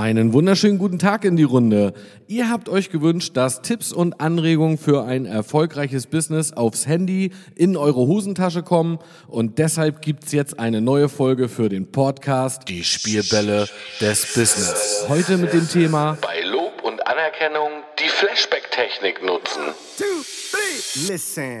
Einen wunderschönen guten Tag in die Runde. Ihr habt euch gewünscht, dass Tipps und Anregungen für ein erfolgreiches Business aufs Handy in eure Hosentasche kommen und deshalb gibt's jetzt eine neue Folge für den Podcast Die Spielbälle des Business. Heute mit dem Thema Bei Lob und Anerkennung die Flashback-Technik nutzen. two, three. Listen.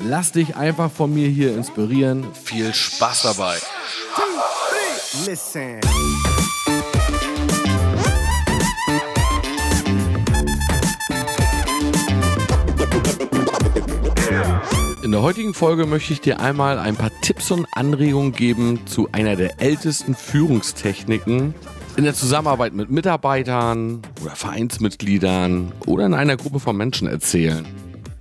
Lass dich einfach von mir hier inspirieren. Viel Spaß dabei. Listen. In der heutigen Folge möchte ich dir einmal ein paar Tipps und Anregungen geben zu einer der ältesten Führungstechniken in der Zusammenarbeit mit Mitarbeitern oder Vereinsmitgliedern oder in einer Gruppe von Menschen erzählen.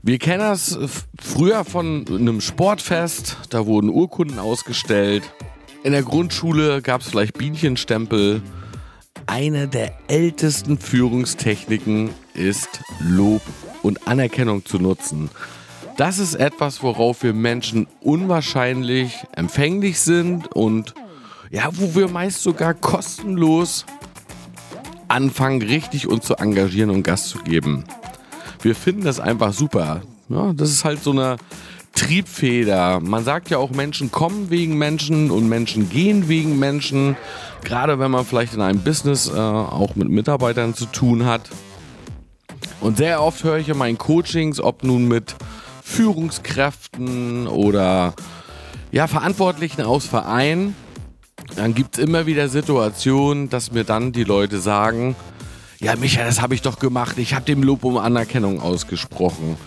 Wir kennen das f- früher von einem Sportfest, da wurden Urkunden ausgestellt. In der Grundschule gab es vielleicht Bienchenstempel. Eine der ältesten Führungstechniken ist Lob und Anerkennung zu nutzen. Das ist etwas, worauf wir Menschen unwahrscheinlich empfänglich sind und ja, wo wir meist sogar kostenlos anfangen, richtig uns zu engagieren und Gas zu geben. Wir finden das einfach super. Ja, das ist halt so eine Triebfeder. Man sagt ja auch, Menschen kommen wegen Menschen und Menschen gehen wegen Menschen. Gerade wenn man vielleicht in einem Business äh, auch mit Mitarbeitern zu tun hat. Und sehr oft höre ich in meinen Coachings, ob nun mit Führungskräften oder ja, Verantwortlichen aus Vereinen, dann gibt es immer wieder Situationen, dass mir dann die Leute sagen, ja Micha, das habe ich doch gemacht, ich habe dem Lob um Anerkennung ausgesprochen.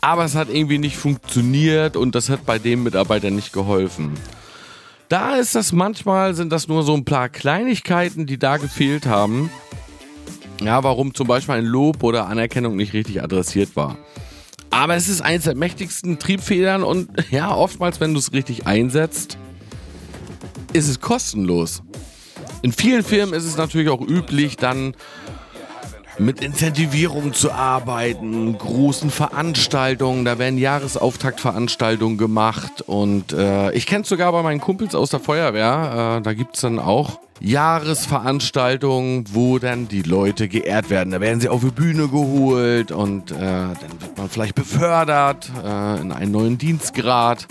Aber es hat irgendwie nicht funktioniert und das hat bei dem Mitarbeiter nicht geholfen. Da ist das manchmal, sind das nur so ein paar Kleinigkeiten, die da gefehlt haben. Ja, warum zum Beispiel ein Lob oder Anerkennung nicht richtig adressiert war. Aber es ist eines der mächtigsten Triebfedern und ja, oftmals, wenn du es richtig einsetzt, ist es kostenlos. In vielen Firmen ist es natürlich auch üblich, dann mit Incentivierung zu arbeiten, großen Veranstaltungen, da werden Jahresauftaktveranstaltungen gemacht und äh, ich kenne es sogar bei meinen Kumpels aus der Feuerwehr, äh, da gibt es dann auch Jahresveranstaltungen, wo dann die Leute geehrt werden. Da werden sie auf die Bühne geholt und äh, dann wird man vielleicht befördert äh, in einen neuen Dienstgrad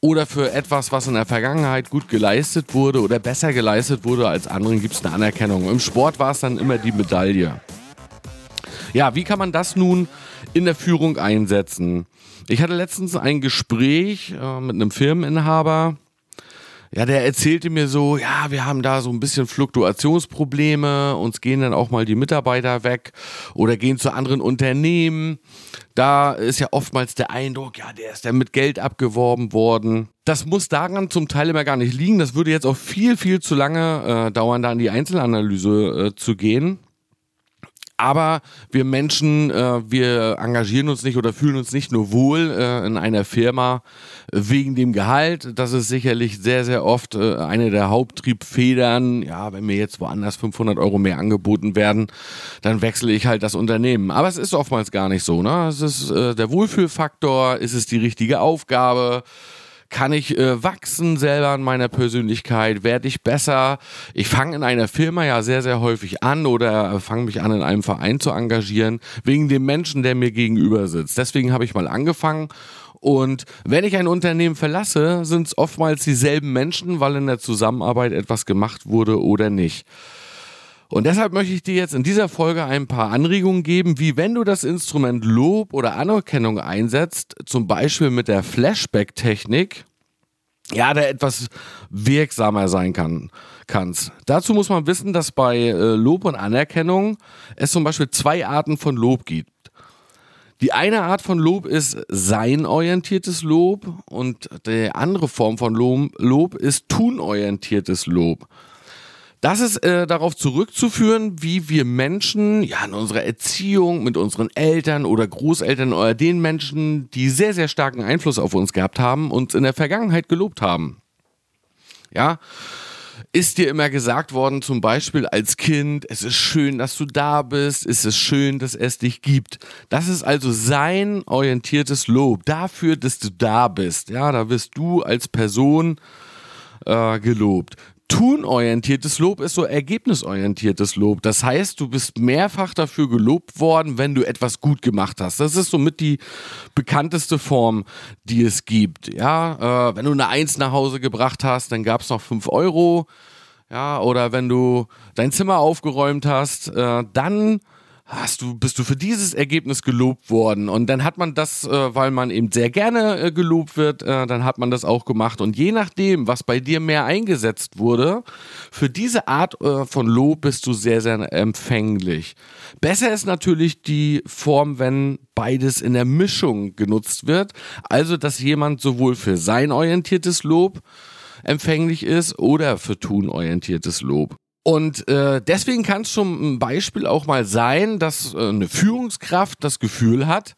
oder für etwas, was in der Vergangenheit gut geleistet wurde oder besser geleistet wurde als anderen, gibt es eine Anerkennung. Im Sport war es dann immer die Medaille. Ja, wie kann man das nun in der Führung einsetzen? Ich hatte letztens ein Gespräch äh, mit einem Firmeninhaber. Ja, der erzählte mir so, ja, wir haben da so ein bisschen Fluktuationsprobleme, uns gehen dann auch mal die Mitarbeiter weg oder gehen zu anderen Unternehmen. Da ist ja oftmals der Eindruck, ja, der ist dann mit Geld abgeworben worden. Das muss daran zum Teil immer gar nicht liegen. Das würde jetzt auch viel, viel zu lange äh, dauern, da in die Einzelanalyse äh, zu gehen. Aber wir Menschen, äh, wir engagieren uns nicht oder fühlen uns nicht nur wohl äh, in einer Firma wegen dem Gehalt. Das ist sicherlich sehr, sehr oft äh, eine der Haupttriebfedern. Ja, wenn mir jetzt woanders 500 Euro mehr angeboten werden, dann wechsle ich halt das Unternehmen. Aber es ist oftmals gar nicht so. Ne? Es ist äh, der Wohlfühlfaktor, ist es die richtige Aufgabe? Kann ich äh, wachsen selber in meiner Persönlichkeit? Werde ich besser? Ich fange in einer Firma ja sehr, sehr häufig an oder fange mich an, in einem Verein zu engagieren, wegen dem Menschen, der mir gegenüber sitzt. Deswegen habe ich mal angefangen. Und wenn ich ein Unternehmen verlasse, sind es oftmals dieselben Menschen, weil in der Zusammenarbeit etwas gemacht wurde oder nicht. Und deshalb möchte ich dir jetzt in dieser Folge ein paar Anregungen geben, wie wenn du das Instrument Lob oder Anerkennung einsetzt, zum Beispiel mit der Flashback-Technik, ja, da etwas wirksamer sein kann, kannst. Dazu muss man wissen, dass bei äh, Lob und Anerkennung es zum Beispiel zwei Arten von Lob gibt. Die eine Art von Lob ist seinorientiertes Lob und die andere Form von Lob ist tunorientiertes Lob. Das ist äh, darauf zurückzuführen, wie wir Menschen ja in unserer Erziehung mit unseren Eltern oder Großeltern oder den Menschen, die sehr, sehr starken Einfluss auf uns gehabt haben, uns in der Vergangenheit gelobt haben. Ja, ist dir immer gesagt worden, zum Beispiel als Kind, es ist schön, dass du da bist, es ist schön, dass es dich gibt. Das ist also sein orientiertes Lob dafür, dass du da bist. Ja, da wirst du als Person äh, gelobt. Tunorientiertes Lob ist so ergebnisorientiertes Lob. Das heißt, du bist mehrfach dafür gelobt worden, wenn du etwas gut gemacht hast. Das ist somit die bekannteste Form, die es gibt. Ja, äh, wenn du eine Eins nach Hause gebracht hast, dann gab es noch fünf Euro. Ja, oder wenn du dein Zimmer aufgeräumt hast, äh, dann hast du, bist du für dieses Ergebnis gelobt worden. Und dann hat man das, äh, weil man eben sehr gerne äh, gelobt wird, äh, dann hat man das auch gemacht. Und je nachdem, was bei dir mehr eingesetzt wurde, für diese Art äh, von Lob bist du sehr, sehr empfänglich. Besser ist natürlich die Form, wenn beides in der Mischung genutzt wird. Also, dass jemand sowohl für sein orientiertes Lob empfänglich ist oder für tunorientiertes Lob. Und äh, deswegen kann es schon ein Beispiel auch mal sein, dass äh, eine Führungskraft das Gefühl hat,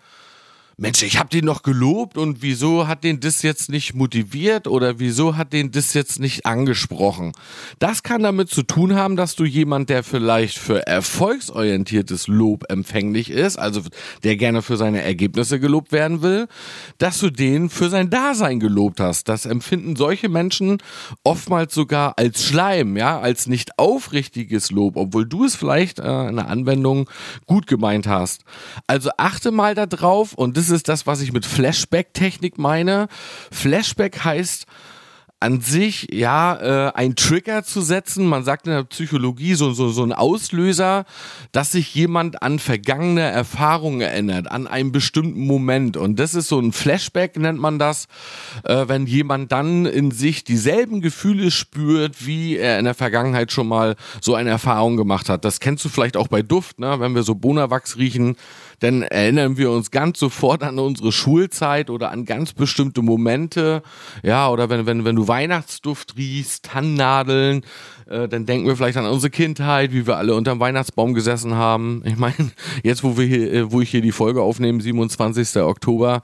Mensch, ich habe den noch gelobt und wieso hat den das jetzt nicht motiviert oder wieso hat den das jetzt nicht angesprochen? Das kann damit zu tun haben, dass du jemand, der vielleicht für erfolgsorientiertes Lob empfänglich ist, also der gerne für seine Ergebnisse gelobt werden will, dass du den für sein Dasein gelobt hast. Das empfinden solche Menschen oftmals sogar als Schleim, ja, als nicht aufrichtiges Lob, obwohl du es vielleicht äh, in der Anwendung gut gemeint hast. Also achte mal darauf und das ist das, was ich mit Flashback-Technik meine. Flashback heißt, an sich ja äh, ein Trigger zu setzen. Man sagt in der Psychologie so, so, so ein Auslöser, dass sich jemand an vergangene Erfahrungen erinnert, an einen bestimmten Moment. Und das ist so ein Flashback, nennt man das, äh, wenn jemand dann in sich dieselben Gefühle spürt, wie er in der Vergangenheit schon mal so eine Erfahrung gemacht hat. Das kennst du vielleicht auch bei Duft, ne? wenn wir so Bonawachs riechen dann erinnern wir uns ganz sofort an unsere Schulzeit oder an ganz bestimmte Momente. Ja, oder wenn, wenn, wenn du Weihnachtsduft riechst, Tannennadeln, äh, dann denken wir vielleicht an unsere Kindheit, wie wir alle unterm Weihnachtsbaum gesessen haben. Ich meine, jetzt, wo wir hier, äh, wo ich hier die Folge aufnehme, 27. Oktober,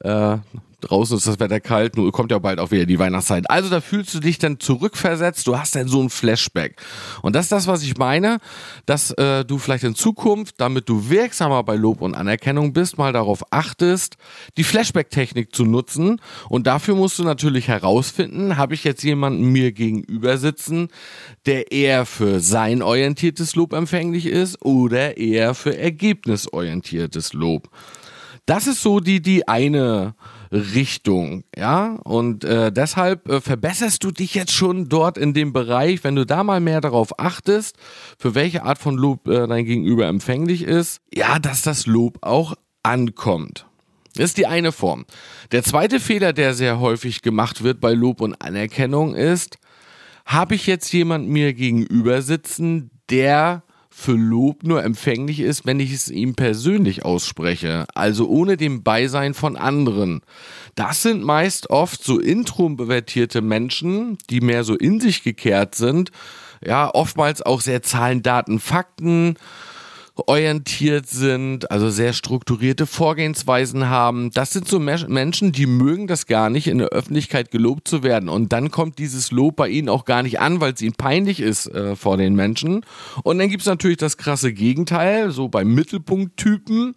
äh, draußen ist das Wetter kalt, nur kommt ja bald auch wieder die Weihnachtszeit. Also da fühlst du dich dann zurückversetzt, du hast dann so ein Flashback. Und das ist das, was ich meine, dass äh, du vielleicht in Zukunft, damit du wirksamer bei Lob und Anerkennung bist, mal darauf achtest, die Flashback-Technik zu nutzen. Und dafür musst du natürlich herausfinden, habe ich jetzt jemanden mir gegenüber sitzen, der eher für sein orientiertes Lob empfänglich ist oder eher für ergebnisorientiertes Lob. Das ist so die, die eine Richtung, ja. Und äh, deshalb äh, verbesserst du dich jetzt schon dort in dem Bereich, wenn du da mal mehr darauf achtest, für welche Art von Lob äh, dein Gegenüber empfänglich ist, ja, dass das Lob auch ankommt. Das ist die eine Form. Der zweite Fehler, der sehr häufig gemacht wird bei Lob und Anerkennung, ist, habe ich jetzt jemand mir gegenüber sitzen, der für Lob nur empfänglich ist, wenn ich es ihm persönlich ausspreche, also ohne dem Beisein von anderen. Das sind meist oft so introvertierte Menschen, die mehr so in sich gekehrt sind, ja, oftmals auch sehr Zahlen, Daten, Fakten orientiert sind, also sehr strukturierte Vorgehensweisen haben. Das sind so Menschen, die mögen das gar nicht, in der Öffentlichkeit gelobt zu werden. Und dann kommt dieses Lob bei ihnen auch gar nicht an, weil es ihnen peinlich ist äh, vor den Menschen. Und dann gibt es natürlich das krasse Gegenteil, so bei Mittelpunkttypen,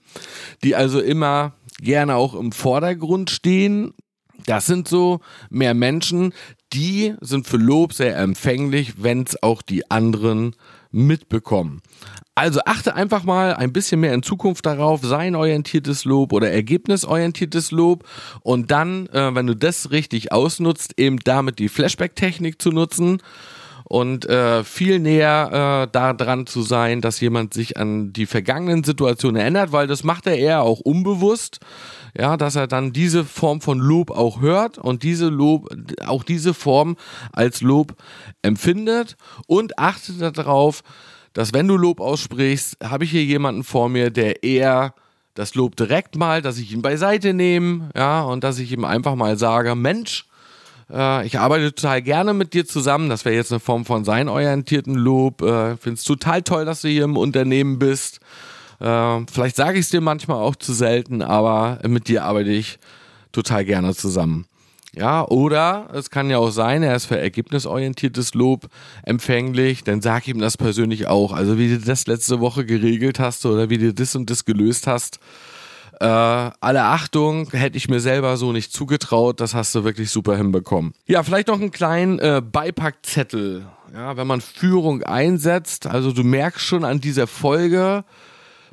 die also immer gerne auch im Vordergrund stehen. Das sind so mehr Menschen, die sind für Lob sehr empfänglich, wenn es auch die anderen mitbekommen. Also achte einfach mal ein bisschen mehr in Zukunft darauf, sein orientiertes Lob oder ergebnisorientiertes Lob und dann, äh, wenn du das richtig ausnutzt, eben damit die Flashback-Technik zu nutzen und äh, viel näher äh, daran zu sein, dass jemand sich an die vergangenen Situationen erinnert, weil das macht er eher auch unbewusst, ja, dass er dann diese Form von Lob auch hört und diese Lob, auch diese Form als Lob empfindet und achtet darauf, dass wenn du Lob aussprichst, habe ich hier jemanden vor mir, der eher das Lob direkt mal, dass ich ihn beiseite nehme, ja, und dass ich ihm einfach mal sage, Mensch, äh, ich arbeite total gerne mit dir zusammen. Das wäre jetzt eine Form von seinorientierten Lob. Äh, Finde es total toll, dass du hier im Unternehmen bist. Äh, vielleicht sage ich es dir manchmal auch zu selten, aber mit dir arbeite ich total gerne zusammen. Ja, oder es kann ja auch sein, er ist für ergebnisorientiertes Lob empfänglich, dann sag ihm das persönlich auch. Also wie du das letzte Woche geregelt hast oder wie du das und das gelöst hast. Äh, alle Achtung, hätte ich mir selber so nicht zugetraut, das hast du wirklich super hinbekommen. Ja, vielleicht noch einen kleinen äh, Beipackzettel. Ja, wenn man Führung einsetzt, also du merkst schon an dieser Folge,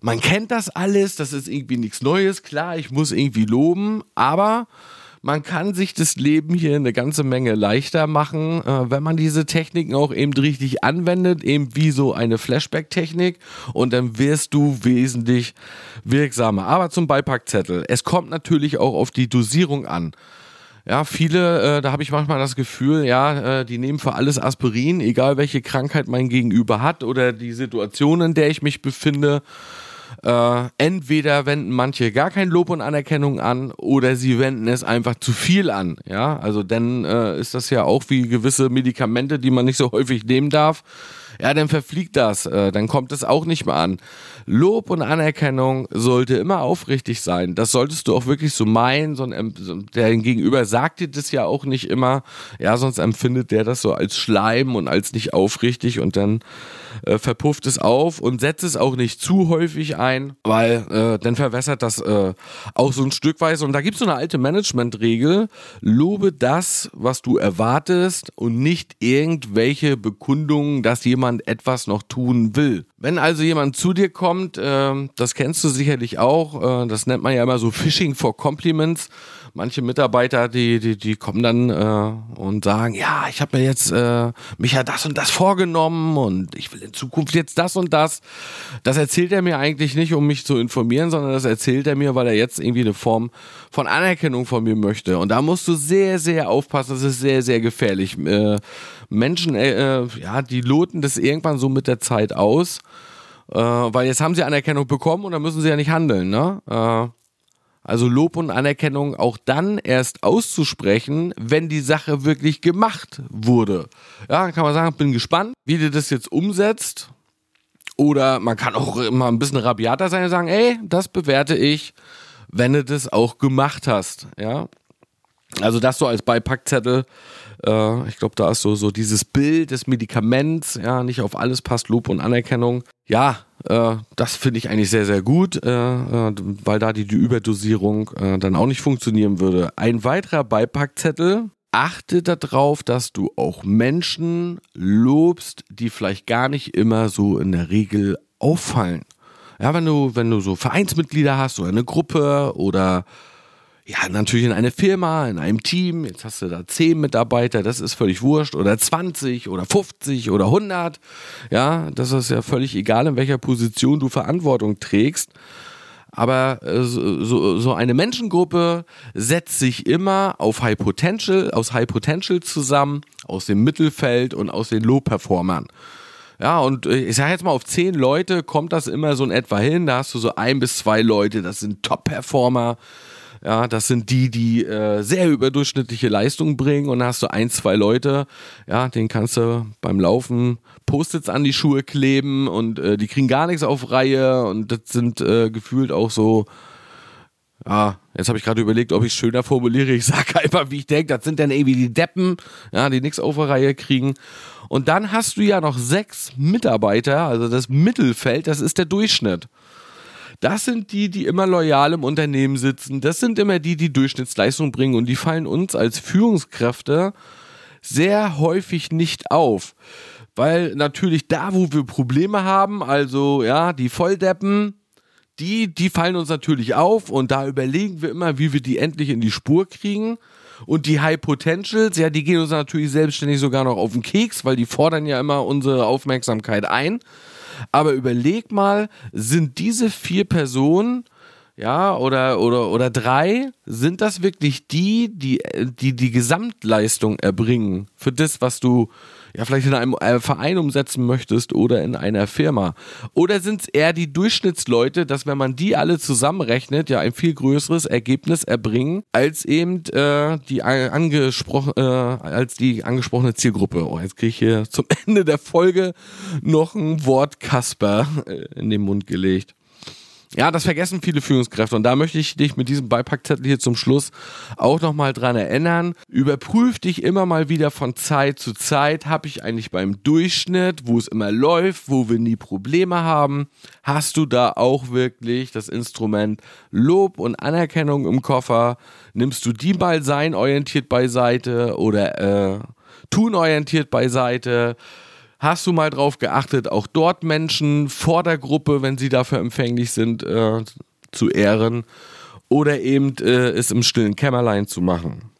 man kennt das alles, das ist irgendwie nichts Neues, klar, ich muss irgendwie loben, aber man kann sich das Leben hier eine ganze Menge leichter machen, äh, wenn man diese Techniken auch eben richtig anwendet, eben wie so eine Flashback-Technik und dann wirst du wesentlich wirksamer. Aber zum Beipackzettel. Es kommt natürlich auch auf die Dosierung an. Ja, viele, äh, da habe ich manchmal das Gefühl, ja, äh, die nehmen für alles Aspirin, egal welche Krankheit mein Gegenüber hat oder die Situation, in der ich mich befinde. Äh, entweder wenden manche gar kein Lob und Anerkennung an oder sie wenden es einfach zu viel an. Ja, also dann äh, ist das ja auch wie gewisse Medikamente, die man nicht so häufig nehmen darf ja, dann verfliegt das, äh, dann kommt es auch nicht mehr an. Lob und Anerkennung sollte immer aufrichtig sein. Das solltest du auch wirklich so meinen. So der Gegenüber sagt dir das ja auch nicht immer. Ja, sonst empfindet der das so als Schleim und als nicht aufrichtig und dann äh, verpufft es auf und setzt es auch nicht zu häufig ein, weil äh, dann verwässert das äh, auch so ein Stückweise. Und da gibt es so eine alte Managementregel. Lobe das, was du erwartest und nicht irgendwelche Bekundungen, dass jemand jemand etwas noch tun will. Wenn also jemand zu dir kommt, äh, das kennst du sicherlich auch, äh, das nennt man ja immer so Phishing for Compliments. Manche Mitarbeiter, die, die, die kommen dann äh, und sagen, ja, ich habe mir jetzt äh, mich ja das und das vorgenommen und ich will in Zukunft jetzt das und das. Das erzählt er mir eigentlich nicht, um mich zu informieren, sondern das erzählt er mir, weil er jetzt irgendwie eine Form von Anerkennung von mir möchte. Und da musst du sehr, sehr aufpassen. Das ist sehr, sehr gefährlich. Äh, Menschen, äh, äh, ja, die loten das irgendwann so mit der Zeit aus, äh, weil jetzt haben sie Anerkennung bekommen und dann müssen sie ja nicht handeln, ne? Also Lob und Anerkennung auch dann erst auszusprechen, wenn die Sache wirklich gemacht wurde. Ja, dann kann man sagen, bin gespannt, wie du das jetzt umsetzt. Oder man kann auch immer ein bisschen rabiater sein und sagen, ey, das bewerte ich, wenn du das auch gemacht hast. Ja, also das so als Beipackzettel. Äh, ich glaube, da ist so, so dieses Bild des Medikaments, ja, nicht auf alles passt Lob und Anerkennung. Ja, das finde ich eigentlich sehr, sehr gut, äh, äh weil da die, die Überdosierung äh, dann auch nicht funktionieren würde. Ein weiterer Beipackzettel. Achte darauf, dass du auch Menschen lobst, die vielleicht gar nicht immer so in der Regel auffallen. Ja, wenn du, wenn du so Vereinsmitglieder hast oder eine Gruppe oder ja, natürlich in eine Firma, in einem Team, jetzt hast du da 10 Mitarbeiter, das ist völlig wurscht, oder 20 oder 50 oder 100, ja, das ist ja völlig egal, in welcher Position du Verantwortung trägst. Aber äh, so, so eine Menschengruppe setzt sich immer auf High Potential, aus High Potential zusammen, aus dem Mittelfeld und aus den Low-Performern. Ja, und äh, ich sage jetzt mal, auf zehn Leute kommt das immer so in etwa hin. Da hast du so ein bis zwei Leute, das sind Top-Performer. Ja, das sind die, die äh, sehr überdurchschnittliche Leistungen bringen und dann hast du ein, zwei Leute, ja, den kannst du beim Laufen Post-its an die Schuhe kleben und äh, die kriegen gar nichts auf Reihe und das sind äh, gefühlt auch so, ja, jetzt habe ich gerade überlegt, ob ich es schöner formuliere. Ich sage einfach, wie ich denke, das sind dann irgendwie die Deppen, ja, die nichts auf der Reihe kriegen. Und dann hast du ja noch sechs Mitarbeiter, also das Mittelfeld, das ist der Durchschnitt. Das sind die, die immer loyal im Unternehmen sitzen. Das sind immer die, die Durchschnittsleistung bringen und die fallen uns als Führungskräfte sehr häufig nicht auf. Weil natürlich da, wo wir Probleme haben, also ja, die Volldeppen, die, die fallen uns natürlich auf und da überlegen wir immer, wie wir die endlich in die Spur kriegen. Und die High Potentials, ja, die gehen uns natürlich selbstständig sogar noch auf den Keks, weil die fordern ja immer unsere Aufmerksamkeit ein. Aber überleg mal, sind diese vier Personen, ja, oder, oder, oder drei, sind das wirklich die, die, die die Gesamtleistung erbringen für das, was du ja vielleicht in einem äh, Verein umsetzen möchtest oder in einer Firma? Oder sind es eher die Durchschnittsleute, dass wenn man die alle zusammenrechnet, ja ein viel größeres Ergebnis erbringen als eben äh, die angesprochen, äh, als die angesprochene Zielgruppe? Oh, jetzt kriege ich hier zum Ende der Folge noch ein Wort Kasper äh, in den Mund gelegt. Ja, das vergessen viele Führungskräfte und da möchte ich dich mit diesem Beipackzettel hier zum Schluss auch nochmal dran erinnern. Überprüf dich immer mal wieder von Zeit zu Zeit. Habe ich eigentlich beim Durchschnitt, wo es immer läuft, wo wir nie Probleme haben, hast du da auch wirklich das Instrument Lob und Anerkennung im Koffer? Nimmst du die mal sein orientiert beiseite oder äh, tun orientiert beiseite? Hast du mal drauf geachtet, auch dort Menschen vor der Gruppe, wenn sie dafür empfänglich sind, äh, zu ehren oder eben äh, es im stillen Kämmerlein zu machen?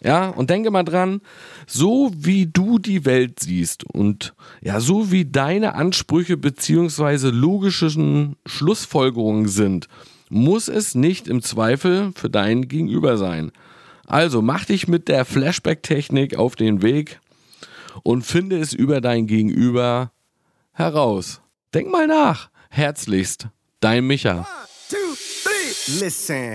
Ja, und denke mal dran, so wie du die Welt siehst und ja, so wie deine Ansprüche beziehungsweise logischen Schlussfolgerungen sind, muss es nicht im Zweifel für dein Gegenüber sein. Also mach dich mit der Flashback-Technik auf den Weg und finde es über dein Gegenüber heraus. Denk mal nach. Herzlichst, dein Micha. One, two, three. Listen.